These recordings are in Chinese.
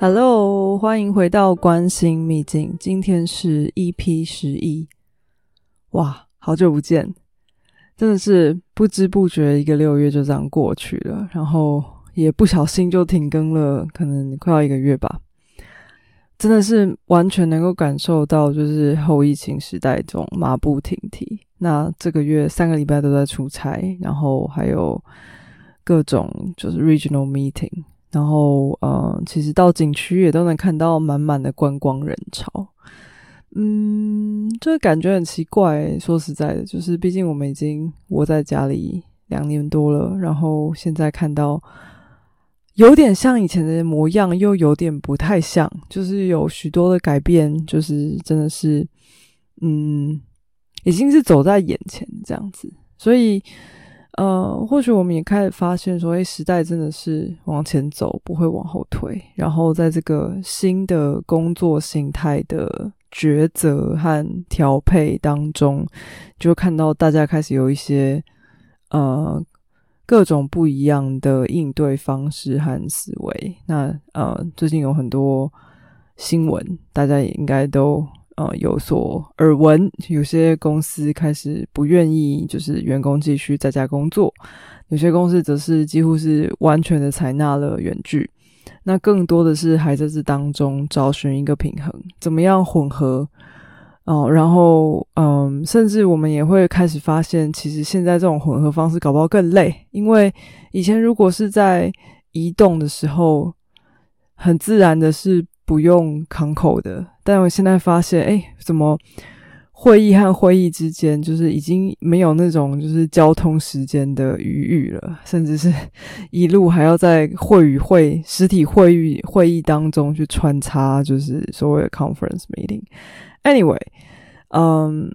Hello，欢迎回到关心秘境。今天是 EP 十一，哇，好久不见，真的是不知不觉一个六月就这样过去了，然后也不小心就停更了，可能快要一个月吧。真的是完全能够感受到，就是后疫情时代这种马不停蹄。那这个月三个礼拜都在出差，然后还有各种就是 regional meeting。然后，呃，其实到景区也都能看到满满的观光人潮，嗯，这个感觉很奇怪。说实在的，就是毕竟我们已经窝在家里两年多了，然后现在看到有点像以前的模样，又有点不太像，就是有许多的改变，就是真的是，嗯，已经是走在眼前这样子，所以。呃，或许我们也开始发现，说，哎，时代真的是往前走，不会往后退。然后，在这个新的工作形态的抉择和调配当中，就看到大家开始有一些呃各种不一样的应对方式和思维。那呃，最近有很多新闻，大家也应该都。呃，有所耳闻，有些公司开始不愿意，就是员工继续在家工作；有些公司则是几乎是完全的采纳了远距。那更多的是还在这当中找寻一个平衡，怎么样混合？哦，然后嗯，甚至我们也会开始发现，其实现在这种混合方式搞不好更累，因为以前如果是在移动的时候，很自然的是。不用扛口的，但我现在发现，哎，怎么会议和会议之间，就是已经没有那种就是交通时间的余裕了，甚至是 一路还要在会与会实体会议会议当中去穿插，就是所谓的 conference meeting。Anyway，嗯，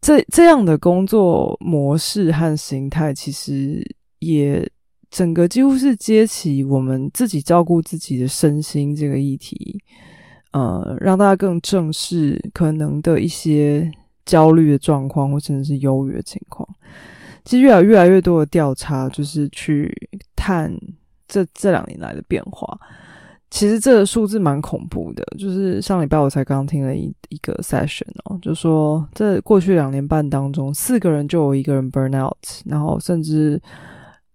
这这样的工作模式和形态，其实也。整个几乎是接起我们自己照顾自己的身心这个议题，呃，让大家更正视可能的一些焦虑的状况，或甚至是忧郁的情况。其实越来越来越多的调查，就是去探这这两年来的变化。其实这个数字蛮恐怖的，就是上礼拜我才刚听了一一个 session 哦，就说这过去两年半当中，四个人就有一个人 burn out，然后甚至。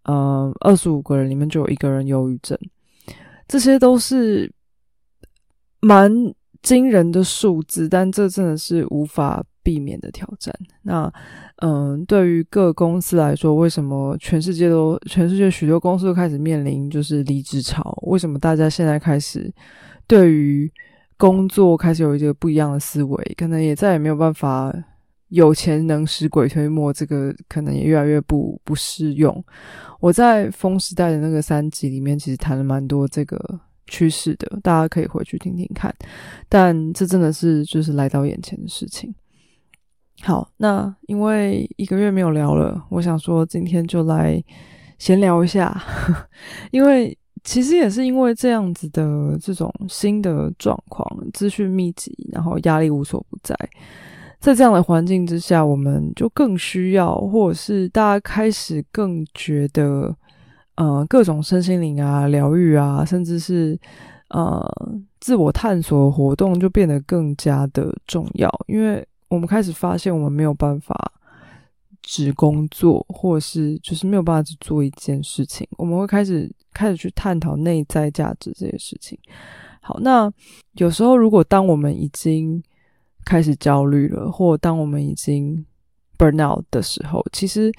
呃，二十五个人里面就有一个人忧郁症，这些都是蛮惊人的数字，但这真的是无法避免的挑战。那，嗯，对于各公司来说，为什么全世界都全世界许多公司都开始面临就是离职潮？为什么大家现在开始对于工作开始有一个不一样的思维？可能也再也没有办法。有钱能使鬼推磨，这个可能也越来越不不适用。我在《风时代》的那个三集里面，其实谈了蛮多这个趋势的，大家可以回去听听看。但这真的是就是来到眼前的事情。好，那因为一个月没有聊了，我想说今天就来闲聊一下，因为其实也是因为这样子的这种新的状况，资讯密集，然后压力无所不在。在这样的环境之下，我们就更需要，或者是大家开始更觉得，呃，各种身心灵啊、疗愈啊，甚至是呃自我探索活动，就变得更加的重要。因为我们开始发现，我们没有办法只工作，或者是就是没有办法只做一件事情。我们会开始开始去探讨内在价值这些事情。好，那有时候如果当我们已经开始焦虑了，或当我们已经 burn out 的时候，其实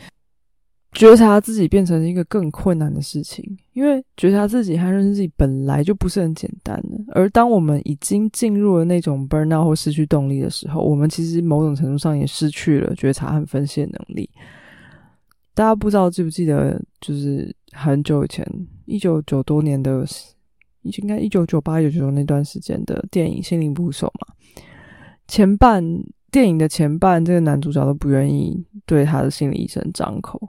觉察自己变成一个更困难的事情，因为觉察自己和认识自己本来就不是很简单的。而当我们已经进入了那种 burn out 或失去动力的时候，我们其实某种程度上也失去了觉察和分析的能力。大家不知道记不记得，就是很久以前，一九九多年的，应该一九九八、九九那段时间的电影《心灵捕手》嘛。前半电影的前半，这个男主角都不愿意对他的心理医生张口。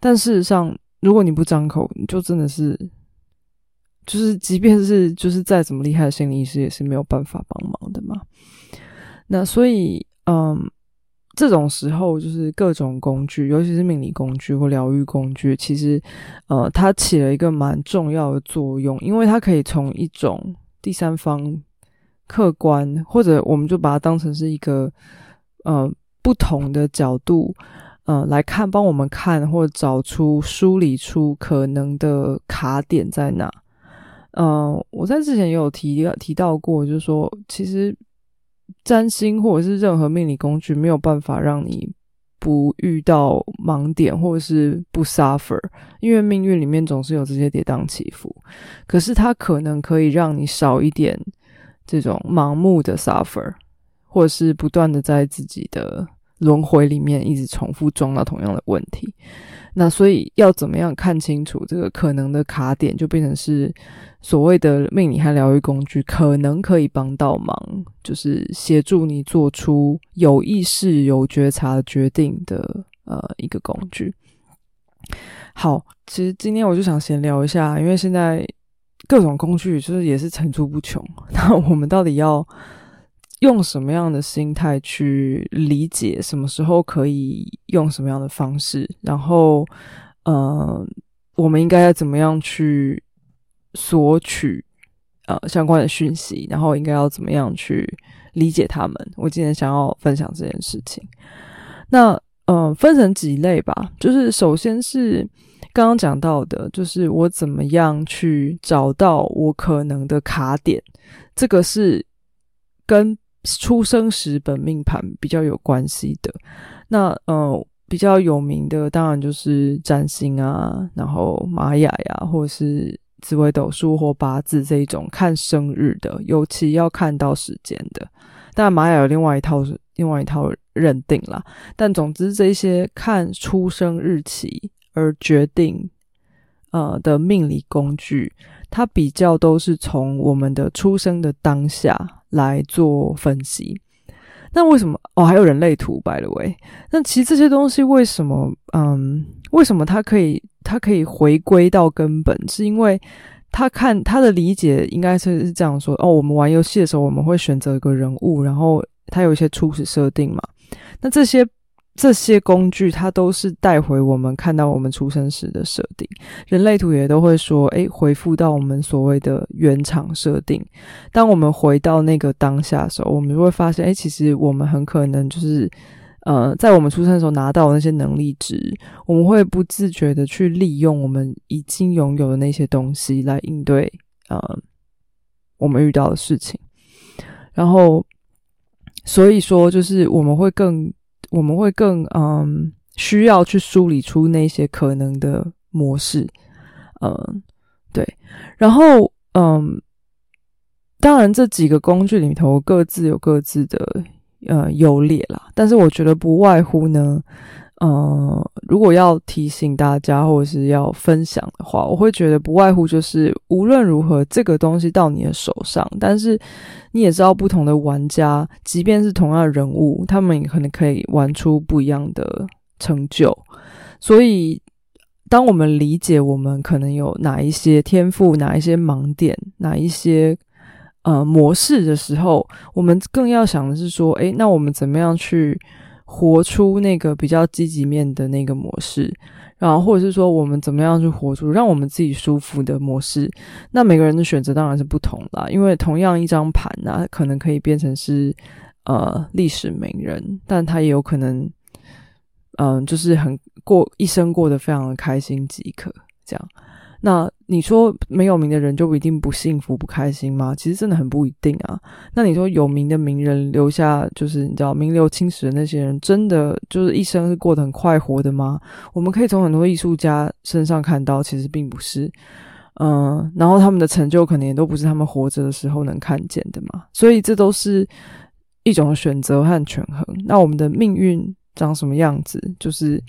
但事实上，如果你不张口，你就真的是，就是即便是就是再怎么厉害的心理医师，也是没有办法帮忙的嘛。那所以，嗯，这种时候，就是各种工具，尤其是命理工具或疗愈工具，其实呃，它起了一个蛮重要的作用，因为它可以从一种第三方客观，或者我们就把它当成是一个呃不同的角度。嗯，来看，帮我们看或找出、梳理出可能的卡点在哪。嗯，我在之前也有提提到过，就是说，其实占星或者是任何命理工具没有办法让你不遇到盲点，或者是不 suffer，因为命运里面总是有这些跌宕起伏。可是它可能可以让你少一点这种盲目的 suffer，或者是不断的在自己的。轮回里面一直重复撞到同样的问题，那所以要怎么样看清楚这个可能的卡点，就变成是所谓的命理和疗愈工具，可能可以帮到忙，就是协助你做出有意识、有觉察决定的呃一个工具。好，其实今天我就想闲聊一下，因为现在各种工具就是也是层出不穷，那我们到底要？用什么样的心态去理解什么时候可以用什么样的方式，然后，呃，我们应该要怎么样去索取呃相关的讯息，然后应该要怎么样去理解他们？我今天想要分享这件事情。那呃，分成几类吧，就是首先是刚刚讲到的，就是我怎么样去找到我可能的卡点，这个是跟。出生时本命盘比较有关系的，那呃比较有名的当然就是占星啊，然后玛雅呀，或者是紫微斗数或八字这一种看生日的，尤其要看到时间的。但玛雅有另外一套另外一套认定啦，但总之这些看出生日期而决定呃的命理工具，它比较都是从我们的出生的当下。来做分析，那为什么哦？还有人类图，by the way，那其实这些东西为什么？嗯，为什么它可以它可以回归到根本？是因为他看他的理解应该是是这样说哦。我们玩游戏的时候，我们会选择一个人物，然后他有一些初始设定嘛，那这些。这些工具，它都是带回我们看到我们出生时的设定。人类图也都会说，诶，回复到我们所谓的原厂设定。当我们回到那个当下的时候，我们就会发现，诶，其实我们很可能就是，呃，在我们出生的时候拿到那些能力值，我们会不自觉的去利用我们已经拥有的那些东西来应对，呃，我们遇到的事情。然后，所以说，就是我们会更。我们会更嗯需要去梳理出那些可能的模式，嗯，对，然后嗯，当然这几个工具里头各自有各自的呃优劣啦，但是我觉得不外乎呢。嗯，如果要提醒大家或者是要分享的话，我会觉得不外乎就是无论如何这个东西到你的手上，但是你也知道不同的玩家，即便是同样的人物，他们也可能可以玩出不一样的成就。所以，当我们理解我们可能有哪一些天赋、哪一些盲点、哪一些呃模式的时候，我们更要想的是说，诶，那我们怎么样去？活出那个比较积极面的那个模式，然后或者是说我们怎么样去活出让我们自己舒服的模式？那每个人的选择当然是不同啦，因为同样一张盘呢，可能可以变成是呃历史名人，但他也有可能，嗯，就是很过一生过得非常的开心即可这样。那你说没有名的人就一定不幸福不开心吗？其实真的很不一定啊。那你说有名的名人留下，就是你知道名留青史的那些人，真的就是一生是过得很快活的吗？我们可以从很多艺术家身上看到，其实并不是。嗯，然后他们的成就可能也都不是他们活着的时候能看见的嘛。所以这都是一种选择和权衡。那我们的命运长什么样子，就是。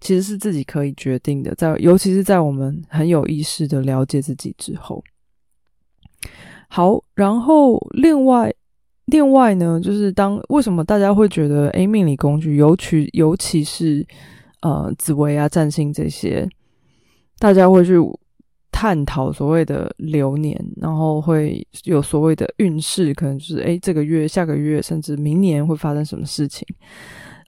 其实是自己可以决定的，在尤其是在我们很有意识的了解自己之后。好，然后另外另外呢，就是当为什么大家会觉得，诶命理工具，尤其尤其是呃紫薇啊、占星这些，大家会去探讨所谓的流年，然后会有所谓的运势，可能就是诶这个月、下个月，甚至明年会发生什么事情。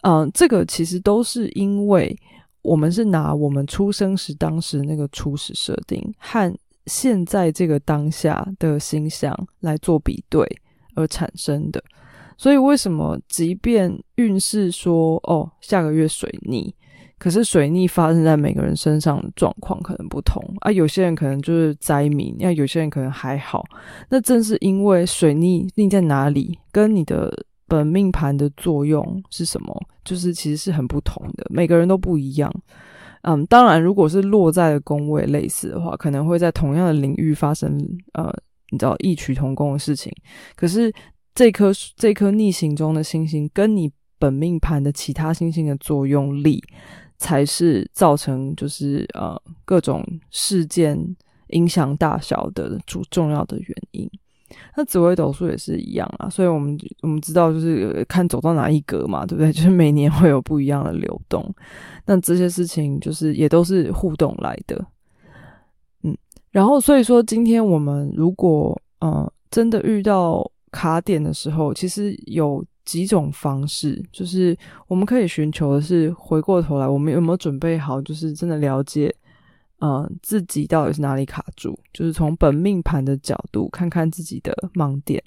嗯，这个其实都是因为我们是拿我们出生时当时那个初始设定和现在这个当下的星象来做比对而产生的。所以为什么即便运势说哦下个月水逆？可是水逆发生在每个人身上的状况可能不同啊，有些人可能就是灾民，那有些人可能还好。那正是因为水逆逆在哪里，跟你的本命盘的作用是什么，就是其实是很不同的，每个人都不一样。嗯，当然，如果是落在的宫位类似的话，可能会在同样的领域发生呃，你知道异曲同工的事情。可是这颗这颗逆行中的星星，跟你本命盘的其他星星的作用力。才是造成就是呃各种事件影响大小的主重要的原因。那紫微斗数也是一样啊，所以我们我们知道就是看走到哪一格嘛，对不对？就是每年会有不一样的流动。那这些事情就是也都是互动来的。嗯，然后所以说今天我们如果呃真的遇到卡点的时候，其实有。几种方式，就是我们可以寻求的是回过头来，我们有没有准备好，就是真的了解，嗯，自己到底是哪里卡住，就是从本命盘的角度看看自己的盲点。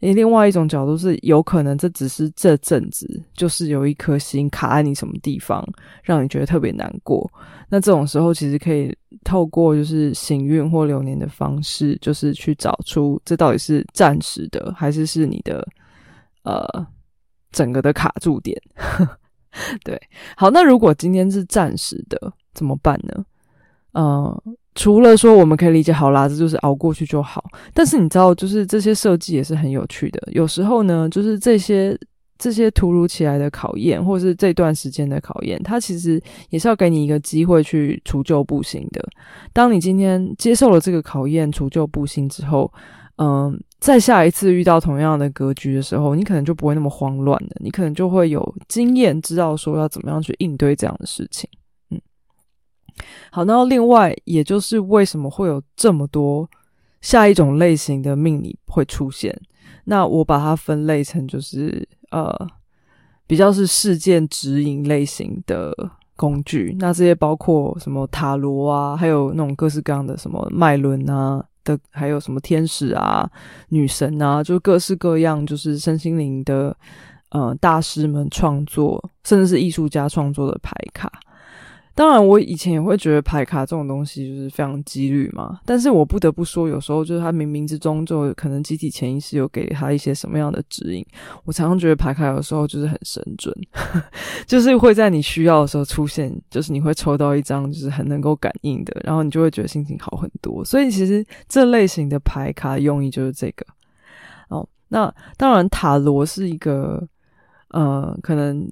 诶，另外一种角度是，有可能这只是这阵子就是有一颗心卡在你什么地方，让你觉得特别难过。那这种时候，其实可以透过就是行运或流年的方式，就是去找出这到底是暂时的，还是是你的，呃。整个的卡住点，对，好，那如果今天是暂时的，怎么办呢？嗯，除了说我们可以理解好啦，这就是熬过去就好。但是你知道，就是这些设计也是很有趣的。有时候呢，就是这些这些突如其来的考验，或是这段时间的考验，它其实也是要给你一个机会去除旧布新的。当你今天接受了这个考验，除旧布新之后。嗯，在下一次遇到同样的格局的时候，你可能就不会那么慌乱了。你可能就会有经验，知道说要怎么样去应对这样的事情。好，那另外，也就是为什么会有这么多下一种类型的命理会出现？那我把它分类成就是呃，比较是事件指引类型的工具。那这些包括什么塔罗啊，还有那种各式各样的什么脉轮啊。的还有什么天使啊、女神啊，就各式各样，就是身心灵的呃大师们创作，甚至是艺术家创作的牌卡。当然，我以前也会觉得牌卡这种东西就是非常几率嘛。但是我不得不说，有时候就是他冥冥之中就可能集体潜意识有给他一些什么样的指引。我常常觉得牌卡有时候就是很神准，就是会在你需要的时候出现，就是你会抽到一张就是很能够感应的，然后你就会觉得心情好很多。所以其实这类型的牌卡用意就是这个。哦，那当然塔罗是一个呃可能。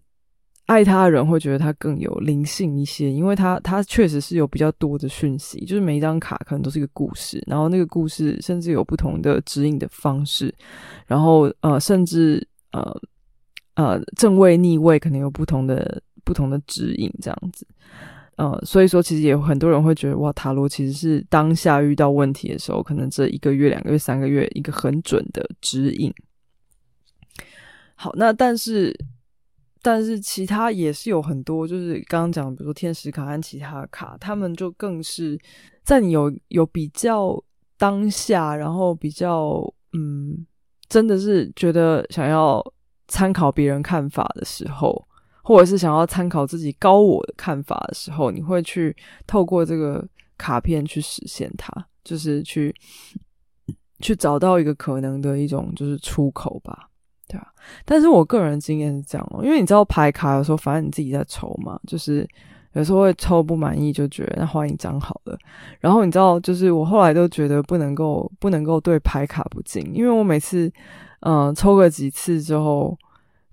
爱他的人会觉得他更有灵性一些，因为他他确实是有比较多的讯息，就是每一张卡可能都是一个故事，然后那个故事甚至有不同的指引的方式，然后呃，甚至呃呃正位逆位可能有不同的不同的指引这样子，呃，所以说其实也有很多人会觉得哇，塔罗其实是当下遇到问题的时候，可能这一个月、两个月、三个月一个很准的指引。好，那但是。但是其他也是有很多，就是刚刚讲，比如说天使卡和其他卡，他们就更是在你有有比较当下，然后比较嗯，真的是觉得想要参考别人看法的时候，或者是想要参考自己高我的看法的时候，你会去透过这个卡片去实现它，就是去去找到一个可能的一种就是出口吧。对啊，但是我个人经验是这样哦，因为你知道排卡的时候，反正你自己在抽嘛，就是有时候会抽不满意，就觉得那换一张好了。然后你知道，就是我后来都觉得不能够不能够对牌卡不敬，因为我每次嗯抽个几次之后，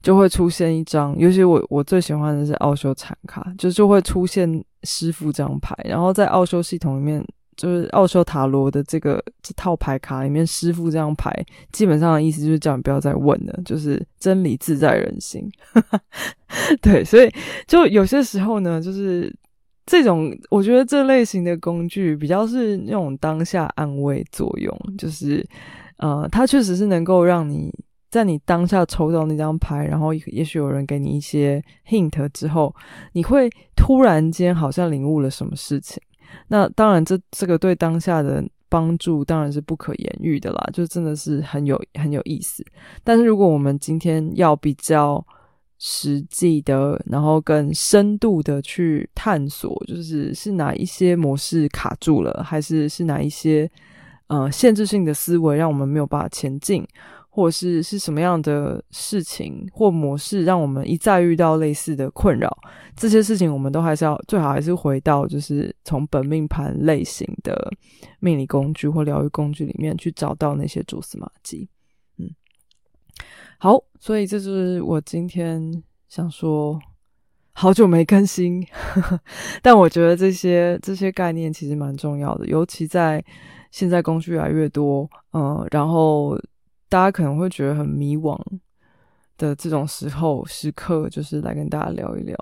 就会出现一张，尤其我我最喜欢的是奥修产卡，就就会出现师傅这张牌，然后在奥修系统里面。就是奥修塔罗的这个这套牌卡里面，师傅这张牌基本上的意思就是叫你不要再问了，就是真理自在人心。对，所以就有些时候呢，就是这种我觉得这类型的工具比较是那种当下安慰作用，就是呃，它确实是能够让你在你当下抽到那张牌，然后也许有人给你一些 hint 之后，你会突然间好像领悟了什么事情。那当然，这这个对当下的帮助当然是不可言喻的啦，就真的是很有很有意思。但是如果我们今天要比较实际的，然后更深度的去探索，就是是哪一些模式卡住了，还是是哪一些呃限制性的思维让我们没有办法前进？或是是什么样的事情或模式，让我们一再遇到类似的困扰？这些事情我们都还是要最好还是回到，就是从本命盘类型的命理工具或疗愈工具里面去找到那些蛛丝马迹。嗯，好，所以这是我今天想说，好久没更新，但我觉得这些这些概念其实蛮重要的，尤其在现在工具越来越多，嗯，然后。大家可能会觉得很迷惘的这种时候时刻，就是来跟大家聊一聊。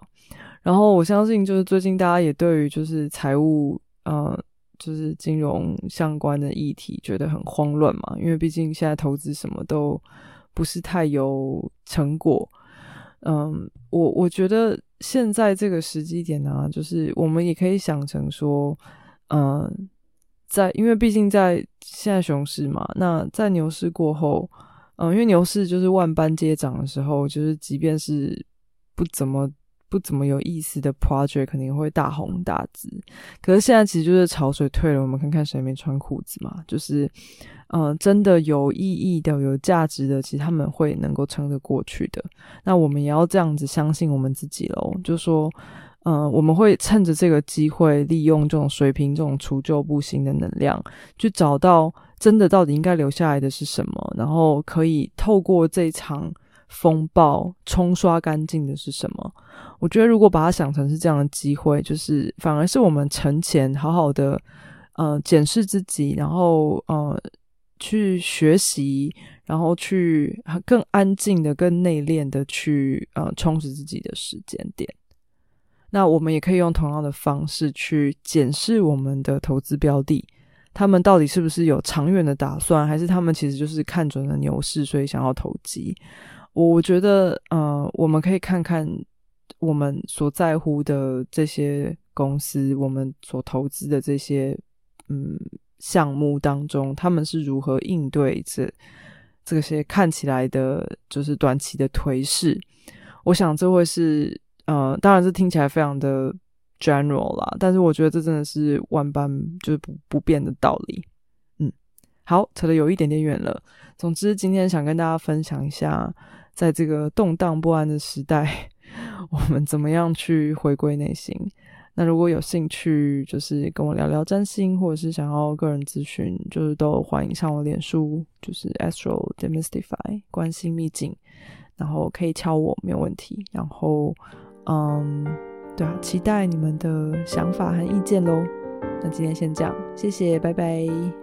然后我相信，就是最近大家也对于就是财务，呃，就是金融相关的议题觉得很慌乱嘛。因为毕竟现在投资什么都不是太有成果。嗯，我我觉得现在这个时机点呢，就是我们也可以想成说，嗯。在，因为毕竟在现在熊市嘛，那在牛市过后，嗯，因为牛市就是万般皆涨的时候，就是即便是不怎么不怎么有意思的 project，肯定会大红大紫。可是现在其实就是潮水退了，我们看看谁没穿裤子嘛，就是，嗯，真的有意义的、有价值的，其实他们会能够撑得过去的。那我们也要这样子相信我们自己喽，就说。嗯，我们会趁着这个机会，利用这种水平、这种除旧布新的能量，去找到真的到底应该留下来的是什么，然后可以透过这场风暴冲刷干净的是什么。我觉得，如果把它想成是这样的机会，就是反而是我们沉潜，好好的，呃，检视自己，然后呃，去学习，然后去更安静的、更内敛的去呃充实自己的时间点。那我们也可以用同样的方式去检视我们的投资标的，他们到底是不是有长远的打算，还是他们其实就是看准了牛市，所以想要投机？我我觉得，呃，我们可以看看我们所在乎的这些公司，我们所投资的这些嗯项目当中，他们是如何应对这这些看起来的，就是短期的颓势。我想这会是。嗯，当然是听起来非常的 general 啦，但是我觉得这真的是万般就是不不变的道理。嗯，好，扯得有一点点远了。总之，今天想跟大家分享一下，在这个动荡不安的时代，我们怎么样去回归内心。那如果有兴趣，就是跟我聊聊占星，或者是想要个人咨询，就是都欢迎上我脸书，就是 Astro Demystify 关心秘境，然后可以敲我，没有问题。然后。嗯，对啊，期待你们的想法和意见喽。那今天先这样，谢谢，拜拜。